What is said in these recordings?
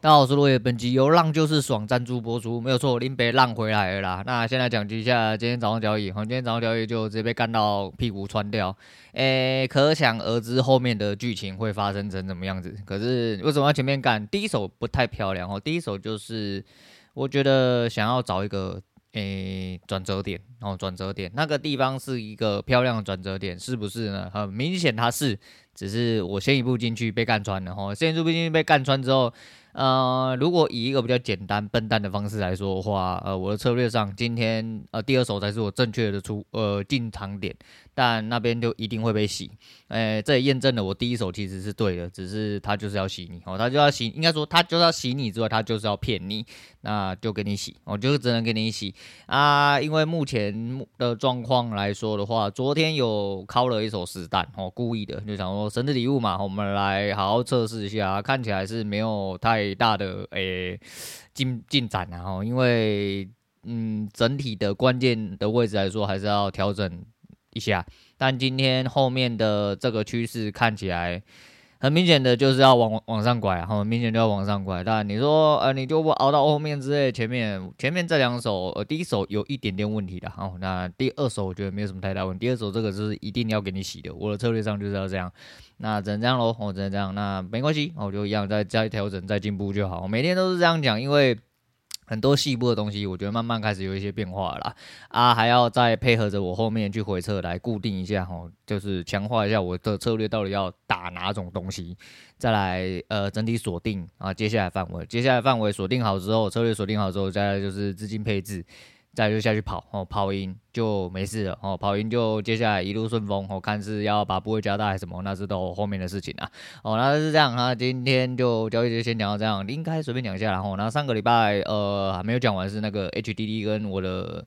大家好，我是落叶，本集由浪就是爽赞助播出，没有错，林北浪回来了啦。那现在讲一下今天早上交易，好，今天早上交易就直接被干到屁股穿掉，诶、可想而知后面的剧情会发生成什么样子。可是为什么要前面干？第一手不太漂亮哦，第一手就是我觉得想要找一个诶转折点，然后转折点那个地方是一个漂亮的转折点，是不是呢？很明显它是，只是我先一步进去被干穿了，哈，先一步进去被干穿之后。呃，如果以一个比较简单笨蛋的方式来说的话，呃，我的策略上今天呃第二手才是我正确的出呃进场点，但那边就一定会被洗，诶，这也验证了我第一手其实是对的，只是他就是要洗你。哦，他就要洗，应该说他就是要洗你之外，他就是要骗你，那就给你洗，我就只能给你洗。啊，因为目前的状况来说的话，昨天有敲了一手实弹哦，故意的就想说生日礼物嘛，我们来好好测试一下，看起来是没有太。大的诶进进展然后，因为嗯整体的关键的位置来说，还是要调整一下。但今天后面的这个趋势看起来。很明显的就是要往往上拐，很明显就要往上拐。但你说，呃，你就不熬到后面之类，前面前面这两手，呃，第一手有一点点问题的，哦，那第二手我觉得没有什么太大问题。第二手这个是一定要给你洗的，我的策略上就是要这样。那只能这样喽，我只能这样。那没关系，我就一样再再调整再进步就好。每天都是这样讲，因为。很多细部的东西，我觉得慢慢开始有一些变化了啊，还要再配合着我后面去回撤来固定一下哈，就是强化一下我的策略到底要打哪种东西，再来呃整体锁定啊，接下来范围，接下来范围锁定好之后，策略锁定好之后，再来就是资金配置。再就下去跑哦，跑赢就没事了哦，跑赢就接下来一路顺风哦，看是要把部位加大还是什么，那是都后面的事情啊。哦，那是这样啊，今天就交易就先讲到这样，应该随便讲一下，然后那上个礼拜呃还没有讲完是那个 HDD 跟我的。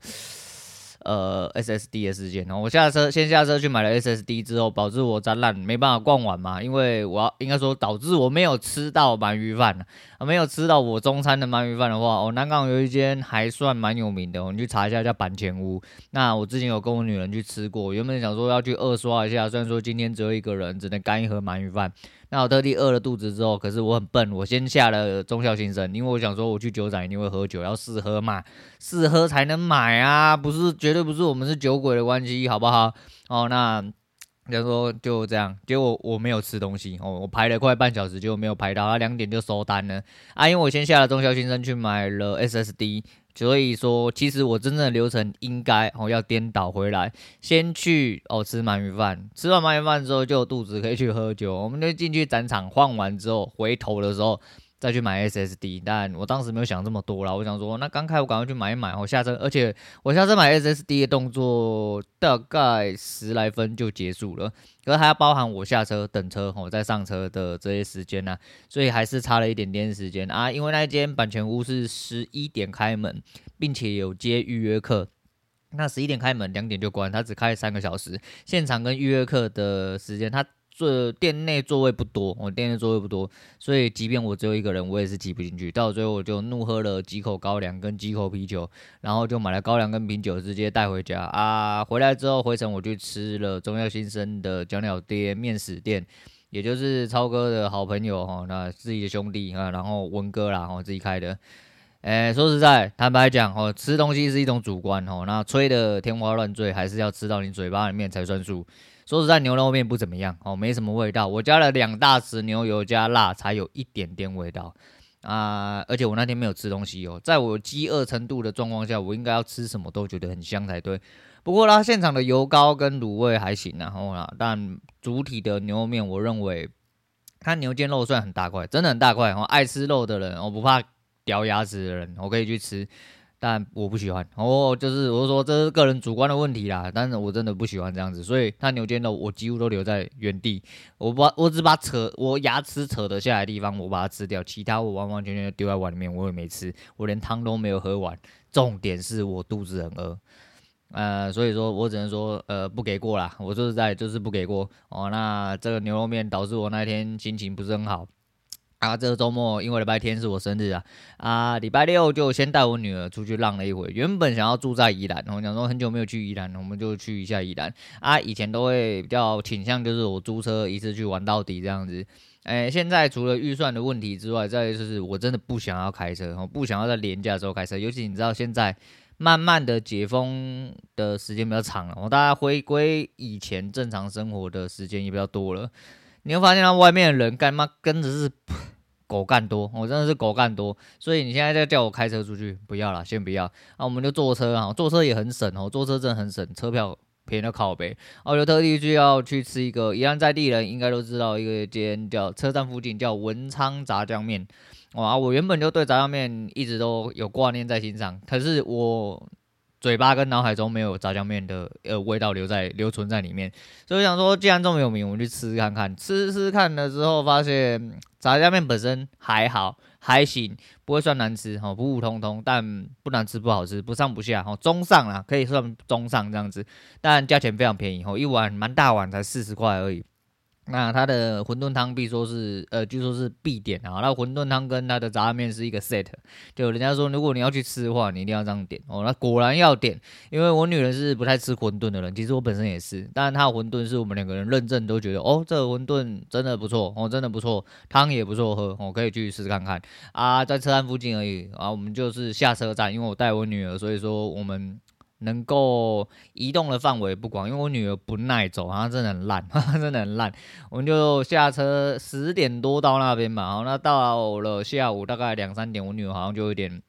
呃，SSD 的事件，然后我下车，先下车去买了 SSD 之后，导致我展览没办法逛完嘛，因为我要应该说导致我没有吃到鳗鱼饭没有吃到我中餐的鳗鱼饭的话，哦，南港有一间还算蛮有名的，我们去查一下叫板前屋。那我之前有跟我女人去吃过，原本想说要去二刷一下，虽然说今天只有一个人，只能干一盒鳗鱼饭。那我特地饿了肚子之后，可是我很笨，我先下了忠孝新生，因为我想说我去酒展一定会喝酒，要试喝嘛，试喝才能买啊，不是绝对不是我们是酒鬼的关系，好不好？哦，那就说就这样，结果我没有吃东西哦，我排了快半小时，结果没有排到，他两点就收单了啊，因为我先下了中校新生去买了 SSD。所以说，其实我真正的流程应该哦要颠倒回来，先去哦吃鳗鱼饭，吃完鳗鱼饭之后就肚子可以去喝酒，我们就进去展场晃完之后，回头的时候。再去买 SSD，但我当时没有想这么多啦。我想说，那刚开我赶快去买一买，我下车，而且我下车买 SSD 的动作大概十来分就结束了，可是还要包含我下车等车，我再上车的这些时间呢，所以还是差了一点点时间啊。因为那间版权屋是十一点开门，并且有接预约客，那十一点开门，两点就关，它只开三个小时，现场跟预约客的时间它。这店内座位不多，我店内座位不多，所以即便我只有一个人，我也是挤不进去。到最后我就怒喝了几口高粱跟几口啤酒，然后就买了高粱跟啤酒直接带回家啊。回来之后回程我去吃了中药新生的脚鸟爹面食店，也就是超哥的好朋友哈，那自己的兄弟啊，然后文哥啦，我自己开的。哎，说实在，坦白讲哦，吃东西是一种主观哦，那吹的天花乱坠，还是要吃到你嘴巴里面才算数。说实在，牛肉面不怎么样哦，没什么味道。我加了两大匙牛油加辣，才有一点点味道啊！而且我那天没有吃东西哦，在我饥饿程度的状况下，我应该要吃什么都觉得很香才对。不过啦，现场的油膏跟卤味还行然后啦，但主体的牛肉面，我认为它牛腱肉算很大块，真的很大块哦。爱吃肉的人，我不怕掉牙齿的人，我可以去吃。但我不喜欢，哦，就是我说这是个人主观的问题啦，但是我真的不喜欢这样子，所以他牛肩肉我几乎都留在原地，我把我只把扯我牙齿扯得下来的地方我把它吃掉，其他我完完全全丢在碗里面，我也没吃，我连汤都没有喝完，重点是我肚子很饿，呃，所以说我只能说呃不给过啦，我说实在就是不给过。哦，那这个牛肉面导致我那天心情不是很好。啊，这个周末因为礼拜天是我生日啊，啊，礼拜六就先带我女儿出去浪了一回。原本想要住在宜兰，我想说很久没有去宜兰，我们就去一下宜兰。啊，以前都会比较倾向就是我租车一次去玩到底这样子。哎，现在除了预算的问题之外，再就是我真的不想要开车，我不想要在连假的时候开车。尤其你知道现在慢慢的解封的时间比较长了，我大家回归以前正常生活的时间也比较多了。你会发现，他外面的人干嘛跟着是 狗干多，我真的是狗干多。所以你现在在叫我开车出去，不要了，先不要。那、我们就坐车啊，坐车也很省哦，坐车真的很省，车票便宜的靠北。我就特地去要去吃一个，宜兰在地人应该都知道一个间叫车站附近叫文昌炸酱面。哇，我原本就对炸酱面一直都有挂念在心上，可是我。嘴巴跟脑海中没有炸酱面的呃味道留在留存在里面，所以我想说，既然这么有名，我们去吃吃看看。吃吃看了之后，发现炸酱面本身还好，还行，不会算难吃，哈，普普通通，但不难吃不好吃，不上不下，哈，中上啦，可以算中上这样子，但价钱非常便宜，哈，一碗蛮大碗，才四十块而已。那它的馄饨汤必说是，呃，据说是必点啊。那馄饨汤跟它的炸酱面是一个 set，就人家说，如果你要去吃的话，你一定要这样点哦。那果然要点，因为我女人是不太吃馄饨的人，其实我本身也是。但是他的馄饨是我们两个人认证都觉得，哦，这个馄饨真的不错，哦，真的不错，汤也不错喝，哦，可以去试试看看啊。在车站附近而已啊，我们就是下车站，因为我带我女儿，所以说我们。能够移动的范围不广，因为我女儿不耐走，她真的很烂，真的很烂。我们就下车十点多到那边嘛，好，那到了下午大概两三点，我女儿好像就有点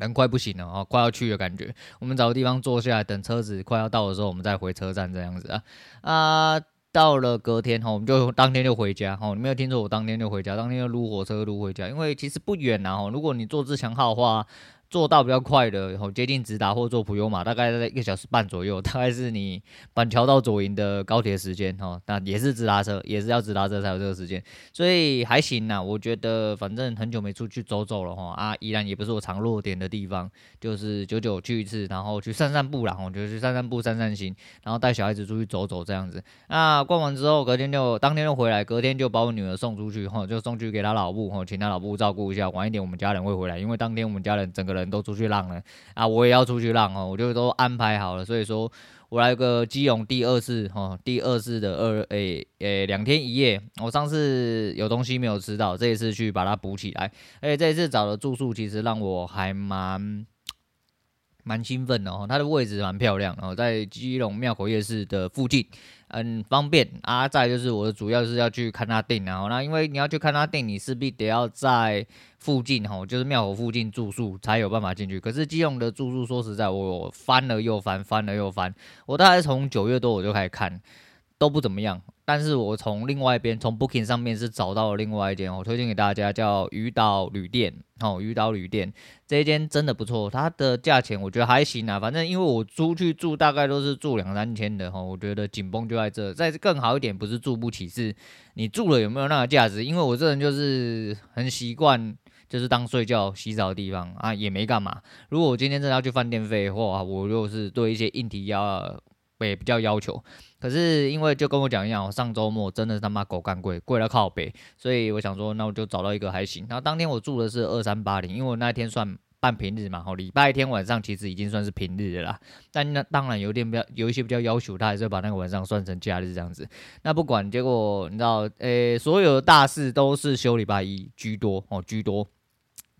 人快不行了啊，快要去的感觉。我们找个地方坐下来，等车子快要到的时候，我们再回车站这样子啊。啊，到了隔天哈，我们就当天就回家哈。你没有听错，我当天就回家，当天就撸火车撸回家，因为其实不远啊。如果你坐自强号的话。坐到比较快的，然后接近直达或坐普悠玛，大概在一个小时半左右，大概是你板桥到左营的高铁时间哈。那也是直达车，也是要直达车才有这个时间，所以还行呐。我觉得反正很久没出去走走了哈，啊，宜兰也不是我常落点的地方，就是久久去一次，然后去散散步啦，我就去散散步、散散心，然后带小孩子出去走走这样子。那逛完之后，隔天就当天就回来，隔天就把我女儿送出去哈，就送去给她老母哈，请她老母照顾一下。晚一点我们家人会回来，因为当天我们家人整个人。人都出去浪了啊！我也要出去浪哦，我就都安排好了。所以说我来个基隆第二次哦，第二次的二诶诶两天一夜。我上次有东西没有吃到，这一次去把它补起来。而且这一次找的住宿其实让我还蛮蛮兴奋的哦，它的位置蛮漂亮哦，在基隆庙口夜市的附近。很方便啊！再就是我的主要是要去看他店，然后那因为你要去看他店，你势必得要在附近哈，就是庙口附近住宿才有办法进去。可是基隆的住宿，说实在，我翻了又翻，翻了又翻，我大概从九月多我就开始看，都不怎么样。但是我从另外一边，从 Booking 上面是找到了另外一间，我推荐给大家，叫鱼岛旅店。哦，鱼岛旅店这一间真的不错，它的价钱我觉得还行啊。反正因为我出去住大概都是住两三千的哈，我觉得紧绷就在这。再更好一点，不是住不起，是你住了有没有那个价值？因为我这人就是很习惯，就是当睡觉、洗澡的地方啊，也没干嘛。如果我今天真的要去饭店费的话，我就是对一些硬体要。也比较要求，可是因为就跟我讲一样，我上周末真的是他妈狗干贵，贵到靠北，所以我想说，那我就找到一个还行。然后当天我住的是二三八零，因为我那天算半平日嘛，吼，礼拜天晚上其实已经算是平日的啦。但那当然有点比较有一些比较要求，他还是把那个晚上算成假日这样子。那不管结果，你知道，诶、所有的大事都是休礼拜一居多哦，居多。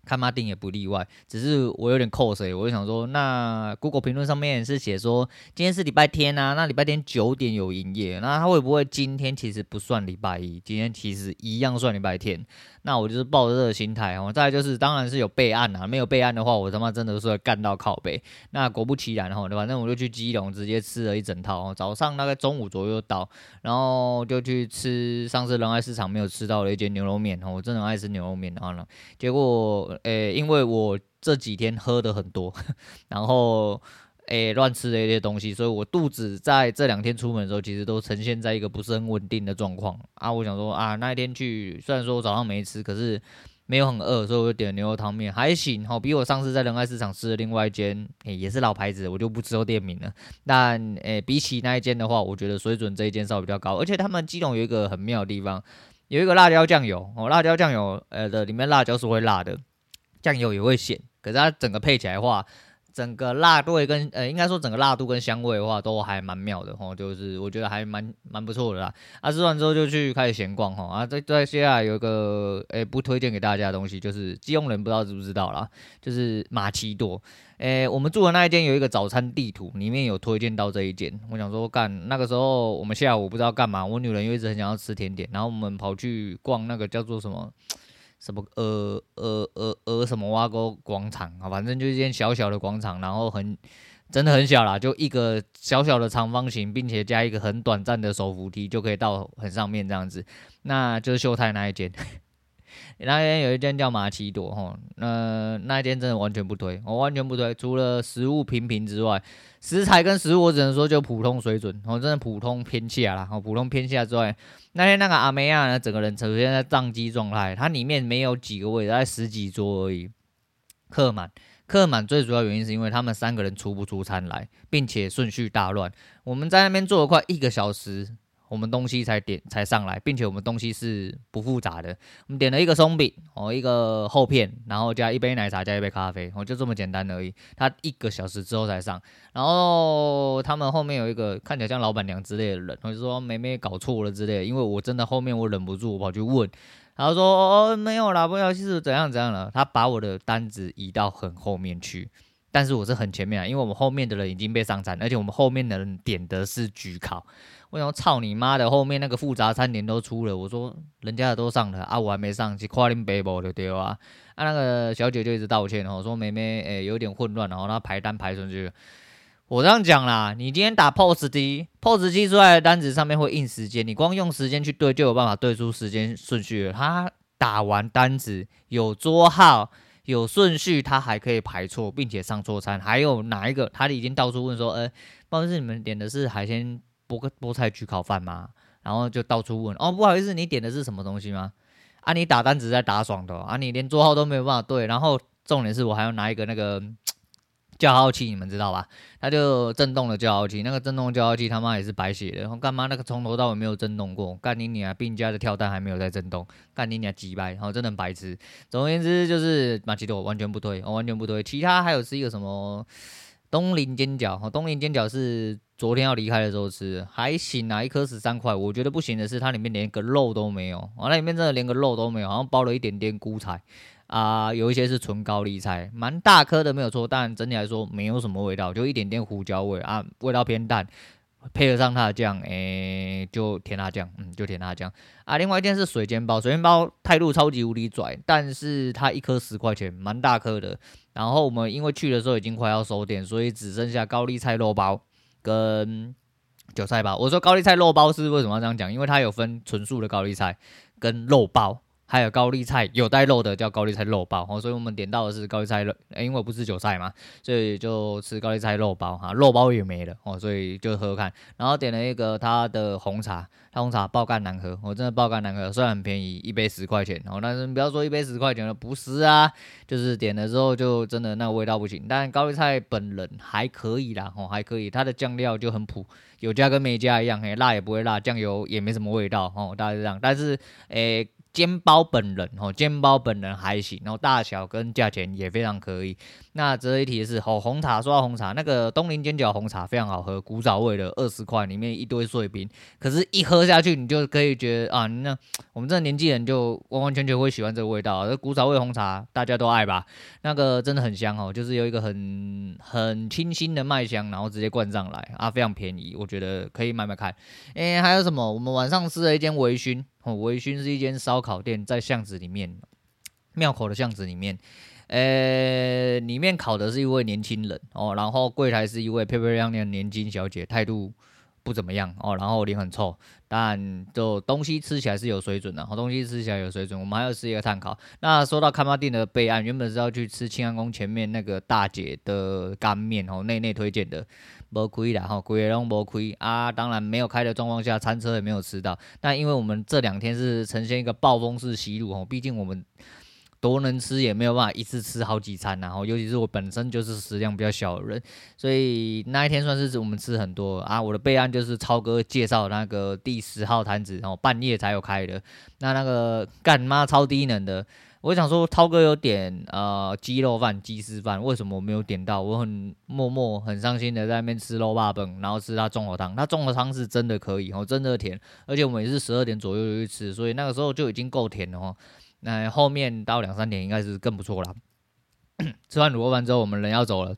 看马丁也不例外，只是我有点扣谁，我就想说，那 Google 评论上面是写说今天是礼拜天啊，那礼拜天九点有营业，那他会不会今天其实不算礼拜一，今天其实一样算礼拜天？那我就是抱着这个心态哦。再来就是，当然是有备案啊，没有备案的话，我他妈真的是会干到靠北。那果不其然哈，反正我就去基隆直接吃了一整套哦，早上大概中午左右到，然后就去吃上次仁爱市场没有吃到的一间牛肉面哦，我真的很爱吃牛肉面，然后呢，结果。诶、因为我这几天喝的很多，然后诶乱、吃了一些东西，所以我肚子在这两天出门的时候，其实都呈现在一个不是很稳定的状况啊。我想说啊，那一天去，虽然说我早上没吃，可是没有很饿，所以我就点了牛肉汤面，还行，好比我上次在仁爱市场吃的另外一间，诶、也是老牌子，我就不知道店名了。但诶、比起那一间的话，我觉得水准这一间稍微比较高，而且他们基隆有一个很妙的地方。有一个辣椒酱油哦，辣椒酱油呃的里面辣椒是会辣的，酱油也会咸，可是它整个配起来的话。整个辣度跟呃，应该说整个辣度跟香味的话，都还蛮妙的吼，就是我觉得还蛮蛮不错的啦。啊，吃完之后就去开始闲逛吼，啊，在在接下来有一个诶不推荐给大家的东西，就是基隆人不知道知不知道啦，就是马奇朵。诶，我们住的那一间有一个早餐地图，里面有推荐到这一间。我想说干，那个时候我们下午不知道干嘛，我女人又一直很想要吃甜点，然后我们跑去逛那个叫做什么。什么呃呃呃呃什么挖沟广场啊，反正就是一间小小的广场，然后很真的很小啦，就一个小小的长方形，并且加一个很短暂的手扶梯就可以到很上面这样子，那就是秀泰那一间。那边有一间叫玛奇朵吼，那那一间真的完全不推，我完全不推。除了食物平平之外，食材跟食物我只能说就普通水准，我真的普通偏下啦，普通偏下之外，那天那个阿梅亚呢，整个人呈现在宕机状态，它里面没有几个位，大概十几桌而已，客满，客满最主要原因是因为他们三个人出不出餐来，并且顺序大乱，我们在那边坐了快一个小时。我们东西才点才上来，并且我们东西是不复杂的。我们点了一个松饼哦，一个厚片，然后加一杯奶茶，加一杯咖啡，哦，就这么简单而已。他一个小时之后才上，然后他们后面有一个看起来像老板娘之类的人，我就说妹妹搞错了之类的。因为我真的后面我忍不住，我跑去问，然后说哦没有啦，不好意思，怎样怎样了？他把我的单子移到很后面去，但是我是很前面啊，因为我们后面的人已经被上餐，而且我们后面的人点的是焗烤。我想操你妈的，后面那个复杂餐点都出了，我说人家的都上了啊，我还没上去，跨拎背包就对啊。啊，那个小姐就一直道歉，哦说妹妹，诶、有点混乱，然后她排单排出去。我这样讲啦，你今天打 POS 机，POS 机出来的单子上面会印时间，你光用时间去对就有办法对出时间顺序了。他打完单子有桌号有顺序，他还可以排错，并且上错餐。还有哪一个？他已经到处问说，呃、不好意思，你们点的是海鲜？菠菠菜焗烤饭吗？然后就到处问哦，不好意思，你点的是什么东西吗？啊，你打单子在打爽的啊，你连桌号都没有办法对。然后重点是我还要拿一个那个叫号器，你们知道吧？它就震动的叫号器，那个震动叫号器他妈也是白写的。然后干嘛那个从头到尾没有震动过？干你娘，病家的跳蛋还没有在震动，干你娘几百，然后真的白痴。总而言之就是玛奇朵完全不推，完全不推。其他还有是一个什么东林煎饺，东林煎饺是。昨天要离开的时候吃还行啊，一颗十三块。我觉得不行的是它里面连个肉都没有，啊，那里面真的连个肉都没有，好像包了一点点菇菜啊、有一些是纯高丽菜，蛮大颗的没有错，但整体来说没有什么味道，就一点点胡椒味啊，味道偏淡，配合上它的酱，诶、就甜辣酱，嗯，就甜辣酱啊。另外一件是水煎包，水煎包态度超级无敌拽，但是它一颗十块钱，蛮大颗的。然后我们因为去的时候已经快要收店，所以只剩下高丽菜肉包。跟韭菜包，我说高丽菜肉包是为什么要这样讲？因为它有分纯素的高丽菜跟肉包，还有高丽菜有带肉的叫高丽菜肉包哦。所以我们点到的是高丽菜肉，因为我不吃韭菜嘛，所以就吃高丽菜肉包哈，肉包也没了哦，所以就喝喝看。然后点了一个它的红茶，它红茶爆干难喝，我真的爆干难喝，虽然很便宜，一杯十块钱哦，但是不要说一杯十块钱了，不是啊。就是点了之后就真的那个味道不行，但高丽菜本人还可以啦，哦还可以，它的酱料就很普，有加跟没加一样，嘿，辣也不会辣，酱油也没什么味道，哦，大概是这样，但是诶。煎包本人哦，煎包本人还行，然后大小跟价钱也非常可以。那值得一提的是，哦，红茶说到红茶，那个东林煎饺红茶非常好喝，古早味的，二十块，里面一堆碎冰，可是，一喝下去，你就可以觉得啊，那我们这年纪人就完完全全会喜欢这个味道。这古早味红茶大家都爱吧？那个真的很香哦，就是有一个很很清新的麦香，然后直接灌上来啊，非常便宜，我觉得可以买买看。诶，还有什么？我们晚上吃了一间微醺。哦，微醺是一间烧烤店，在巷子里面，庙口的巷子里面，呃、里面烤的是一位年轻人哦，然后柜台是一位漂漂亮亮的年轻小姐，态度不怎么样哦，然后脸很臭，但就东西吃起来是有水准的，好东西吃起来有水准。我们还要吃一个炭烤。那说到崁仔顶的备案，原本是要去吃庆安宫前面那个大姐的干面哦，内内推荐的。没亏啦，哈，亏也拢没亏啊！当然没有开的状况下，餐车也没有吃到。但因为我们这两天是呈现一个暴风式吸入，哦，毕竟我们多能吃也没有办法一次吃好几餐，然后尤其是我本身就是食量比较小的人，所以那一天算是我们吃很多啊。我的备案就是超哥介绍那个第十号摊子，然后半夜才有开的，那那个干妈超低能的。我想说，涛哥有点呃鸡肉饭、鸡丝饭，为什么我没有点到？我很默默、很伤心的在那边吃肉霸本，然后吃他综合汤。他综合汤是真的可以哦，真的甜，而且我们也是十二点左右就去吃，所以那个时候就已经够甜了哦。那后面到两三点应该是更不错了。吃完卤肉饭之后，我们人要走了。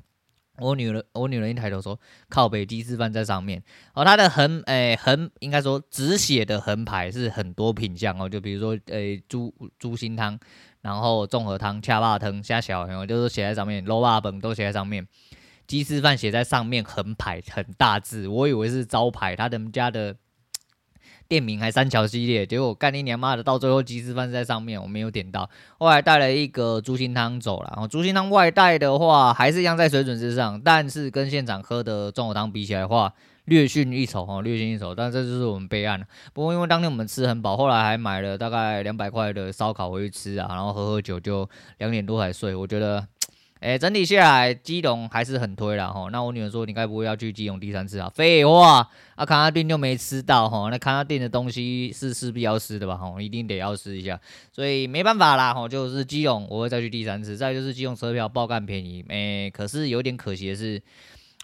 我女人，我女人一抬头说：“靠北鸡丝饭在上面。”哦，它的横，诶、横应该说只写的横排是很多品相哦，就比如说，诶、猪猪心汤。然后综合汤、恰巴汤、虾小，然后就是写在上面，卤肉饭都写在上面，鸡丝饭写在上面，横排很大字，我以为是招牌，他们家的店名还三桥系列，结果干你娘妈的，到最后鸡丝饭在上面，我没有点到，后来带了一个猪心汤走了，然后猪心汤外带的话还是一样在水准之上，但是跟现场喝的综合汤比起来的话。略逊一筹哦，略逊一筹，但这就是我们备案。不过因为当天我们吃很饱，后来还买了大概两百块的烧烤回去吃啊，然后喝喝酒，就两点多才睡。我觉得，哎、整体下来基隆还是很推啦哈。那我女儿说，你该不会要去基隆第三次啊？废话，啊，卡拉丁又没吃到哈。那卡拉丁的东西是势必要吃的吧？哈，一定得要吃一下。所以没办法啦哈，就是基隆我会再去第三次。再就是基隆车票爆干便宜，哎、可是有点可惜的是。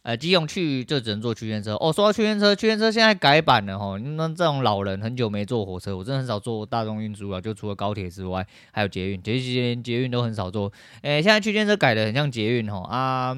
呃，基隆去就只能坐区间车哦。说到区间车，区间车现在改版了哈。那这种老人很久没坐火车，我真的很少坐大众运输了，就除了高铁之外，还有捷运，这些连捷运都很少坐。诶，现在区间车改的很像捷运哈啊，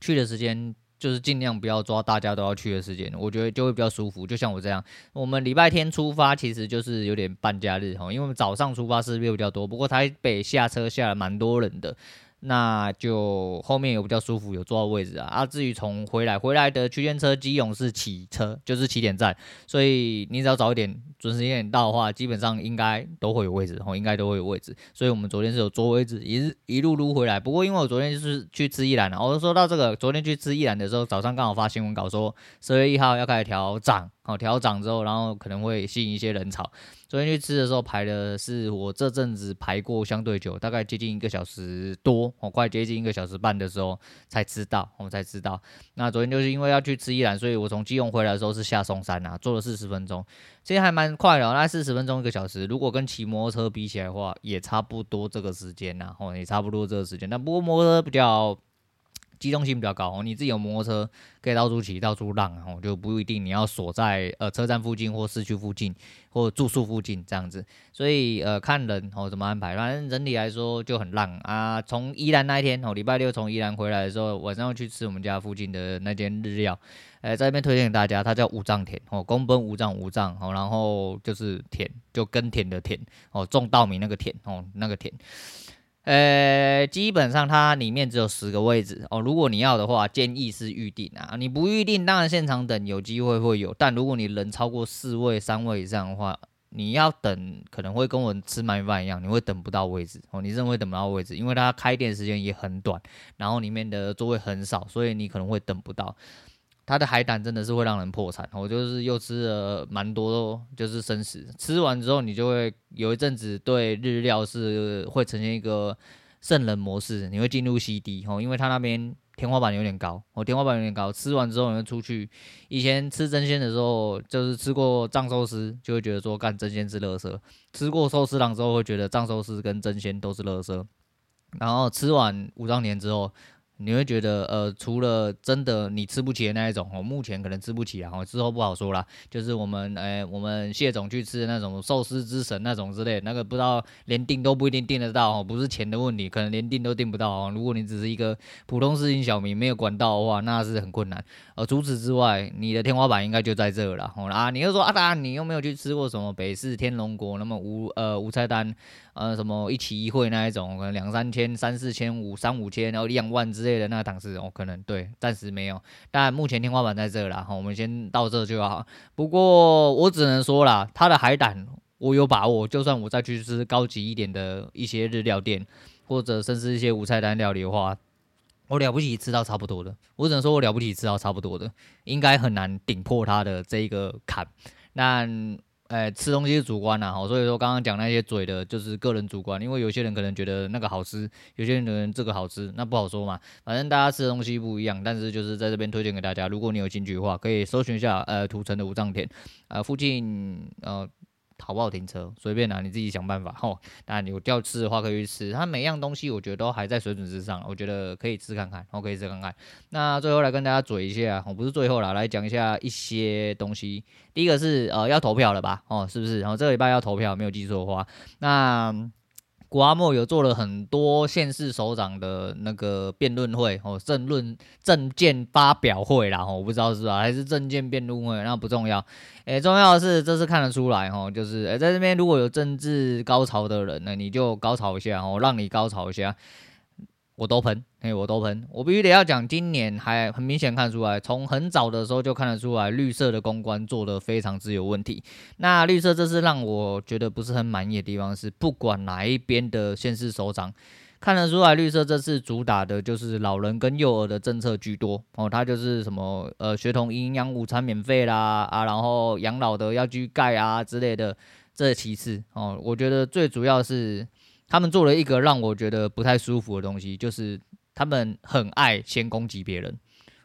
去的时间就是尽量不要抓大家都要去的时间，我觉得就会比较舒服。就像我这样，我们礼拜天出发，其实就是有点半假日哈，因为我们早上出发是比较多，不过台北下车下来蛮多人的。那就后面有比较舒服，有坐到位置啊。啊，至于从回来回来的区间车，基隆是起车，就是起点站，所以你只要早一点，准时一点到的话，基本上应该都会有位置，哦，应该都会有位置。所以我们昨天是有坐位置，一一路撸回来。不过因为我昨天就是去吃一兰了，我说到这个，昨天去吃一兰的时候，早上刚好发新闻稿说十月一号要开始调涨。好，调涨之后，然后可能会吸引一些人潮。昨天去吃的时候排的是我这阵子排过相对久，大概接近一个小时多，哦，快接近一个小时半的时候才知道，我才知道。那昨天就是因为要去吃一兰，所以我从基隆回来的时候是下松山啊，坐了四十分钟，其实还蛮快的，那四十分钟一个小时，如果跟骑摩托车比起来的话，也差不多这个时间呐，哦，也差不多这个时间。但不过摩托车比较。机动性比较高哦，你自己有摩托车可以到处骑、到处浪哦，就不一定你要锁在呃车站附近或市区附近或住宿附近这样子，所以呃看人哦怎么安排，反正整体来说就很浪啊。从宜兰那一天哦，礼拜六从宜兰回来的时候，晚上去吃我们家附近的那间日料，呃，在这边推荐给大家，它叫五丈田哦，宫本武藏五丈哦，然后就是田就耕田的田哦，种稻米那个田哦，那个田。呃，基本上它里面只有十个位置哦。如果你要的话，建议是预定啊。你不预定，当然现场等，有机会会有。但如果你人超过四位、三位以上的话，你要等，可能会跟我吃鳗饭一样，你会等不到位置哦。你认为等不到位置，因为它开店时间也很短，然后里面的座位很少，所以你可能会等不到。它的海胆真的是会让人破产，我就是又吃了蛮多，就是生食。吃完之后，你就会有一阵子对日料是会呈现一个圣人模式，你会进入 CD 哦，因为它那边天花板有点高，哦，天花板有点高。吃完之后，你会出去。以前吃真鲜的时候，就是吃过藏寿司，就会觉得说干真鲜是垃圾；吃过寿司郎之后，会觉得藏寿司跟真鲜都是垃圾。然后吃完武藏年之后。你会觉得，呃，除了真的你吃不起的那一种，哦，目前可能吃不起啊，哦，之后不好说啦。就是我们，哎、我们谢总去吃的那种寿司之神那种之类，那个不知道连订都不一定订得到，哦，不是钱的问题，可能连订都订不到哦。如果你只是一个普通市井小民，没有管道的话，那是很困难。而除此之外，你的天花板应该就在这了，哦啊，你又说啊，达你又没有去吃过什么北市天龙国那么无呃无菜单。呃，什么一期一会那一种，可能两三千、三四千、五三五千，然后两万之类的那个档次，哦，可能对，暂时没有。但目前天花板在这啦，哈，我们先到这就好。不过我只能说啦，它的海胆我有把握，就算我再去吃高级一点的一些日料店，或者甚至一些无菜单料理的话，我了不起吃到差不多的。我只能说我了不起吃到差不多的，应该很难顶破它的这一个坎。那。哎，吃东西是主观呐，好，所以说刚刚讲那些嘴的，就是个人主观，因为有些人可能觉得那个好吃，有些人可能这个好吃，那不好说嘛。反正大家吃的东西不一样，但是就是在这边推荐给大家，如果你有兴趣的话，可以搜寻一下，呃，土城的五脏田，呃，附近，呃。好不好停车？随便拿、你自己想办法吼。那，你有要吃的话可以去吃。它每样东西我觉得都还在水准之上，我觉得可以吃看看，我可以吃看看。那最后来跟大家嘴一下，我不是最后了，来讲一下一些东西。第一个是呃要投票了吧？哦，是不是？然后这个礼拜要投票，没有记错的话，那。古阿莫有做了很多县市首长的那个辩论会哦，政论政见发表会啦，我不知道是吧，还是政见辩论会，那不重要，诶、重要的是这次看得出来哦，就是诶、在这边如果有政治高潮的人呢，你就高潮一下哦，让你高潮一下。我都喷，嘿，我都喷，我必须得要讲，今年还很明显看出来，从很早的时候就看得出来，绿色的公关做得非常之有问题。那绿色这次让我觉得不是很满意的地方是，不管哪一边的县市首长，看得出来，绿色这次主打的就是老人跟幼儿的政策居多哦，它就是什么呃，学童营养午餐免费啦啊，然后养老的要居盖啊之类的，这其次哦，我觉得最主要是。他们做了一个让我觉得不太舒服的东西，就是他们很爱先攻击别人。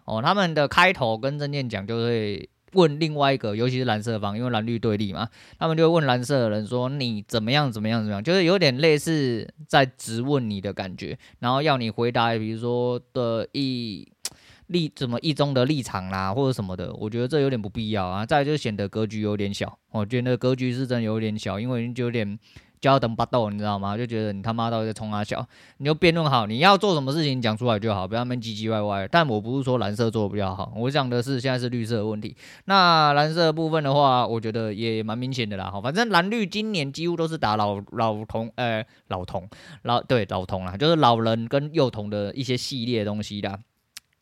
哦，他们的开头跟正念讲就会问另外一个，尤其是蓝色方，因为蓝绿对立嘛，他们就会问蓝色的人说：“你怎么样？怎么样？怎么样？”就是有点类似在质问你的感觉，然后要你回答，比如说的一立怎么一中的立场啦，或者什么的。我觉得这有点不必要啊。再就显得格局有点小，我觉得格局是真有点小，因为就有点。叫等巴豆，你知道吗？就觉得你他妈到底在冲他笑，你就辩论好，你要做什么事情讲出来就好，不要那么唧唧歪歪。但我不是说蓝色做的比较好，我讲的是现在是绿色的问题。那蓝色部分的话，我觉得也蛮明显的啦。哈，反正蓝绿今年几乎都是打老老童，呃，老童老对老童啦，就是老人跟幼童的一些系列东西啦。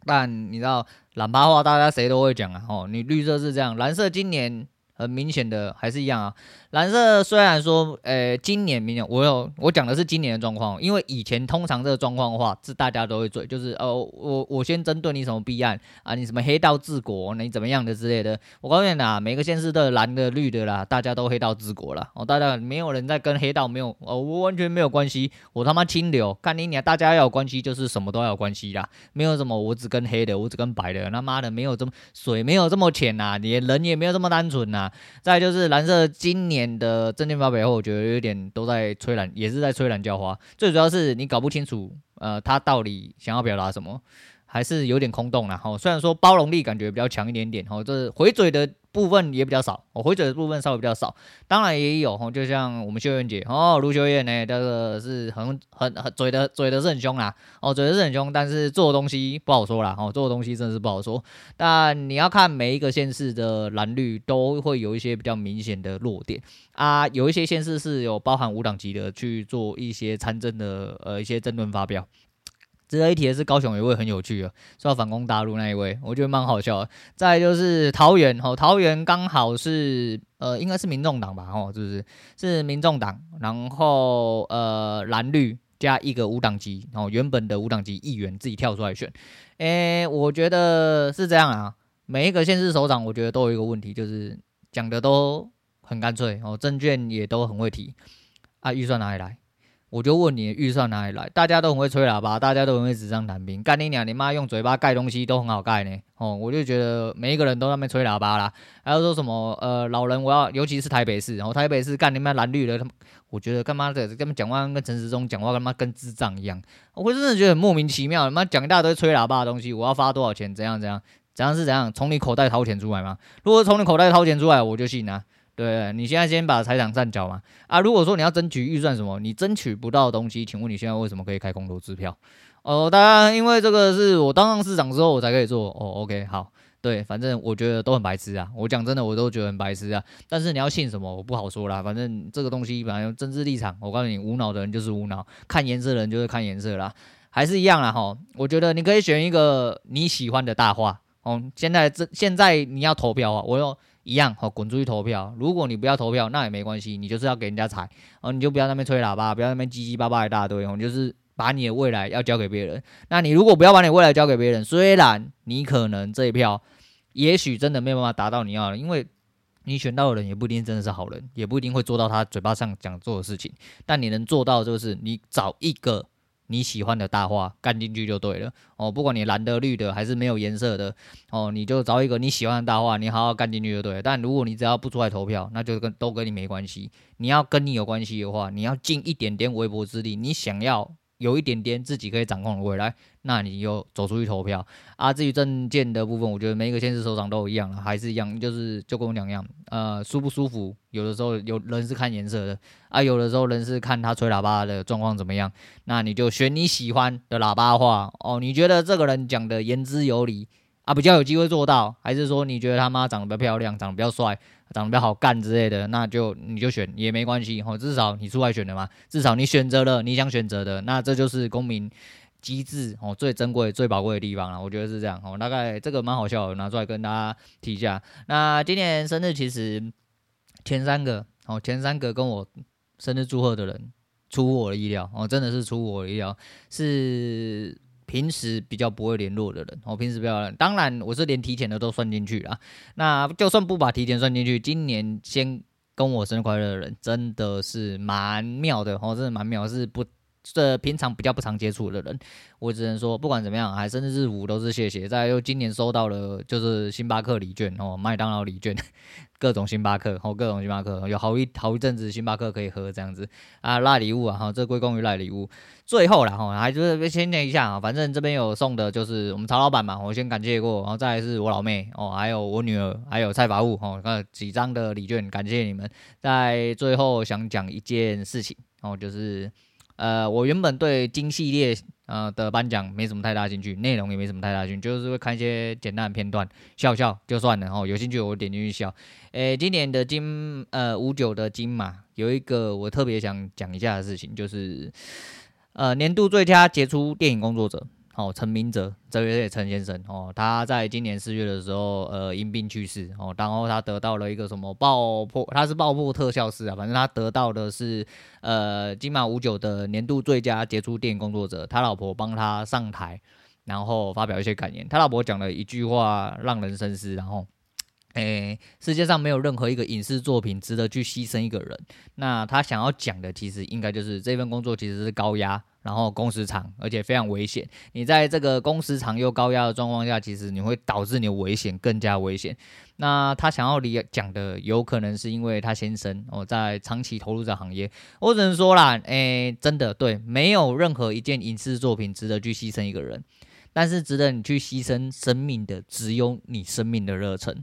但你知道蓝趴话，大家谁都会讲啊。哦，你绿色是这样，蓝色今年。很明显的还是一样啊，蓝色虽然说，呃、今年明年我有我讲的是今年的状况，因为以前通常这个状况的话是大家都会嘴，就是哦，我我先针对你什么弊案啊，你什么黑道治国，你怎么样的之类的，我告诉你啊，每个县市都有蓝的绿的啦，大家都黑道治国了，哦，大家没有人在跟黑道没有哦，我完全没有关系，我他妈清流，看你俩大家要有关系就是什么都要有关系啦，没有什么我只跟黑的，我只跟白的，他妈的没有这么水没有这么浅呐，你人也没有这么单纯呐。再就是蓝色今年的证件发表后，我觉得有点都在吹懒，也是在吹懒叫花。最主要是你搞不清楚，呃，他到底想要表达什么，还是有点空洞啦。哈，虽然说包容力感觉比较强一点点，哈，这是回嘴的。部分也比较少，我回嘴的部分稍微比较少，当然也有，就像我们秀燕姐哦，卢秀燕呢，这个是很很很嘴的嘴的是很凶啦，哦，嘴的是很凶，但是做的东西不好说啦，哦，做的东西真的是不好说。但你要看每一个县市的蓝绿都会有一些比较明显的弱点啊，有一些县市是有包含五党籍的去做一些参政的呃一些政论发表。值得一提的是，高雄有一位很有趣的，说要反攻大陆那一位，我觉得蛮好笑。再就是桃园，哦，桃园刚好是呃，应该是民众党吧，哦，是不是？是民众党，然后呃，蓝绿加一个无党籍，然后原本的无党籍议员自己跳出来选。诶，我觉得是这样啊。每一个县市首长，我觉得都有一个问题，就是讲的都很干脆，哦，政见也都很会提，啊，预算哪里来？我就问你预算哪里来？大家都很会吹喇叭，大家都很会纸上谈兵。干你娘！你妈用嘴巴盖东西都很好盖呢。哦，我就觉得每一个人都那边吹喇叭啦。还有说什么呃，老人我要，尤其是台北市，然后台北市干你妈蓝绿的，他们我觉得干嘛的，他们讲话跟陈时中讲话干嘛跟智障一样。我真的觉得很莫名其妙，他妈讲一大堆吹喇叭的东西，我要发多少钱？怎样怎样？怎样是怎样？从你口袋掏钱出来吗？如果从你口袋掏钱出来，我就信啊。对，你现在先把财产占缴嘛啊！如果说你要争取预算什么，你争取不到东西，请问你现在为什么可以开空头支票？哦，当然，因为这个是我当上市长之后我才可以做。哦，OK，好，对，反正我觉得都很白痴啊。我讲真的，我都觉得很白痴啊。但是你要信什么，我不好说啦。反正这个东西反正政治立场，我告诉你，无脑的人就是无脑，看颜色的人就是看颜色啦，还是一样啦哈。我觉得你可以选一个你喜欢的大话。哦，现在这现在你要投票啊，我用。一样好，滚出去投票。如果你不要投票，那也没关系，你就是要给人家踩，哦，你就不要那边吹喇叭，不要那边叽叽巴巴一大堆，哦，就是把你的未来要交给别人。那你如果不要把你未来交给别人，虽然你可能这一票，也许真的没有办法达到你要的，因为你选到的人也不一定真的是好人，也不一定会做到他嘴巴上讲做的事情。但你能做到就是你找一个。你喜欢的大话干进去就对了哦，不管你蓝的、绿的还是没有颜色的哦，你就找一个你喜欢的大话，你好好干进去就对了。但如果你只要不出来投票，那就跟都跟你没关系。你要跟你有关系的话，你要尽一点点微薄之力，你想要。有一点点自己可以掌控的未来，那你就走出去投票啊。至于证件的部分，我觉得每一个县市首长都一样了，还是一样，就是就跟我两样，呃，舒不舒服，有的时候有人是看颜色的啊，有的时候人是看他吹喇叭的状况怎么样。那你就选你喜欢的喇叭话哦，你觉得这个人讲的言之有理啊，比较有机会做到，还是说你觉得他妈长得比较漂亮，长得比较帅？长得比较好干之类的，那就你就选也没关系哦，至少你出来选的嘛，至少你选择了你想选择的，那这就是公民机制哦最珍贵、最宝贵的地方了。我觉得是这样哦，大概这个蛮好笑的，拿出来跟大家提一下。那今年生日其实前三个哦，前三个跟我生日祝贺的人出乎我的意料哦，真的是出乎我的意料是。平时比较不会联络的人，我平时比较，当然我是连提前的都算进去啦。那就算不把提前算进去，今年先跟我生日快乐的人真的是蛮妙的哦，真的蛮妙，是不。这平常比较不常接触的人，我只能说，不管怎么样，还生日五都是谢谢。再又今年收到了就是星巴克礼券哦，麦当劳礼券，各种星巴克哦，各种星巴克，有好一好一阵子星巴克可以喝这样子啊，赖礼物啊哈，这归功于赖礼物。最后了哈，还是先念一下啊，反正这边有送的就是我们曹老板嘛，我先感谢过，然后再来是我老妹哦，还有我女儿，还有蔡法务哦，那几张的礼券，感谢你们。在最后想讲一件事情哦，就是。呃，我原本对金系列呃的颁奖没什么太大兴趣，内容也没什么太大兴趣，就是会看一些简单的片段，笑笑就算了。哦，有兴趣我点进去笑。诶，今年的金呃五九的金马有一个我特别想讲一下的事情，就是呃年度最佳杰出电影工作者。哦，陈明哲，这位陈先生哦，他在今年四月的时候，呃，因病去世哦。然后他得到了一个什么爆破，他是爆破特效师啊，反正他得到的是呃金马五九的年度最佳杰出电影工作者。他老婆帮他上台，然后发表一些感言。他老婆讲了一句话，让人深思。然后，诶，世界上没有任何一个影视作品值得去牺牲一个人。那他想要讲的，其实应该就是这份工作其实是高压。然后工时长，而且非常危险。你在这个工时长又高压的状况下，其实你会导致你的危险更加危险。那他想要理讲的，有可能是因为他先生哦在长期投入这行业。我只能说啦，诶，真的对，没有任何一件影视作品值得去牺牲一个人，但是值得你去牺牲生命的，只有你生命的热忱。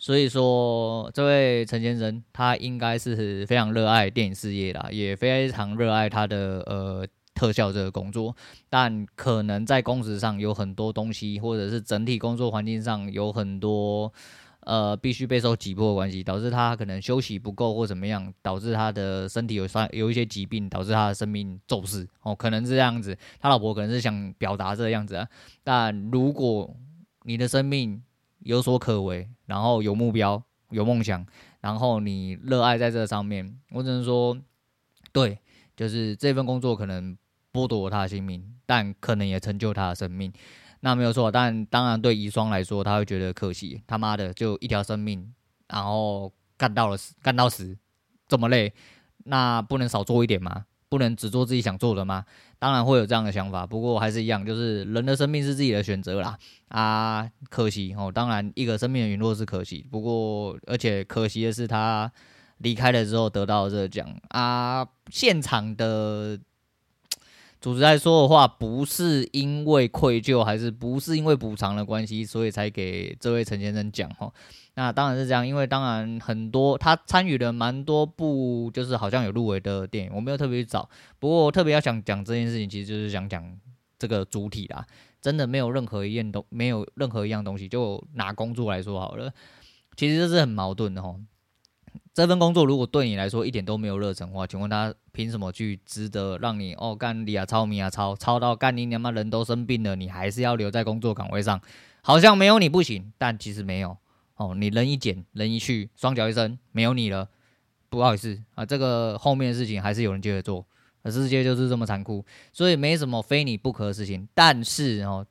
所以说，这位陈先生，他应该是非常热爱电影事业啦，也非常热爱他的呃。特效这个工作，但可能在工时上有很多东西，或者是整体工作环境上有很多呃必须备受挤迫的关系，导致他可能休息不够或怎么样，导致他的身体有上有一些疾病，导致他的生命骤逝哦，可能是这样子。他老婆可能是想表达这个样子啊，但如果你的生命有所可为，然后有目标、有梦想，然后你热爱在这上面，我只能说，对，就是这份工作可能。剥夺他的性命，但可能也成就他的生命，那没有错。但当然，对遗孀来说，他会觉得可惜。他妈的，就一条生命，然后干到了死，干到死，这么累，那不能少做一点吗？不能只做自己想做的吗？当然会有这样的想法。不过还是一样，就是人的生命是自己的选择啦。啊，可惜哦。当然，一个生命的陨落是可惜。不过，而且可惜的是，他离开了之后得到这个奖啊，现场的。主持来说的话，不是因为愧疚，还是不是因为补偿的关系，所以才给这位陈先生讲哈。那当然是这样，因为当然很多他参与了蛮多部，就是好像有入围的电影，我没有特别去找。不过我特别要想讲这件事情，其实就是想讲这个主体啦。真的没有任何一样东，没有任何一样东西，就拿工作来说好了，其实这是很矛盾的哈。这份工作如果对你来说一点都没有热忱的话，请问他凭什么去值得让你哦干你啊操你啊操操到干你娘妈人都生病了，你还是要留在工作岗位上？好像没有你不行，但其实没有哦。你人一减，人一去，双脚一伸，没有你了，不好意思啊，这个后面的事情还是有人接着做。世界就是这么残酷，所以没什么非你不可的事情。但是哦，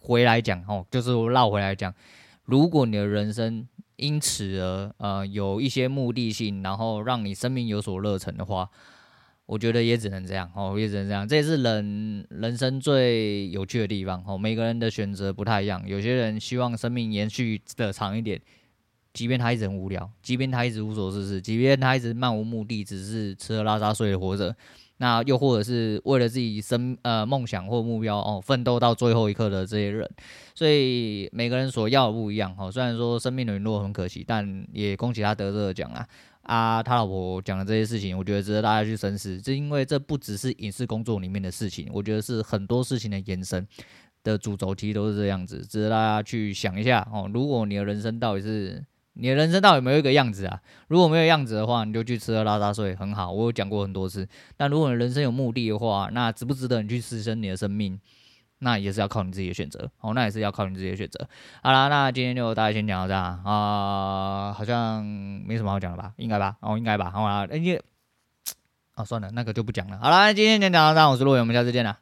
回来讲哦，就是绕回来讲，如果你的人生。因此而呃有一些目的性，然后让你生命有所热忱的话，我觉得也只能这样哦，也只能这样。这也是人人生最有趣的地方哦。每个人的选择不太一样，有些人希望生命延续的长一点，即便他一直很无聊，即便他一直无所事事，即便他一直漫无目的，只是吃喝拉撒睡的活着。那又或者是为了自己生呃梦想或目标哦，奋斗到最后一刻的这些人，所以每个人所要的不一样哦。虽然说生命的陨落很可惜，但也恭喜他得这个奖啊！啊，他老婆讲的这些事情，我觉得值得大家去深思。这因为这不只是影视工作里面的事情，我觉得是很多事情的延伸的主轴，其实都是这样子，值得大家去想一下哦。如果你的人生到底是……你的人生到底有没有一个样子啊？如果没有样子的话，你就去吃喝拉撒睡，很好。我有讲过很多次。但如果你人生有目的的话，那值不值得你去牺牲你的生命？那也是要靠你自己的选择。哦，那也是要靠你自己的选择。好啦，那今天就大家先讲到这啊、好像没什么好讲的吧？应该吧？哦，应该吧？好啦，哎、欸，啊，算了，那个就不讲了。好啦，今天先讲到这，我是陆伟，我们下次见啦。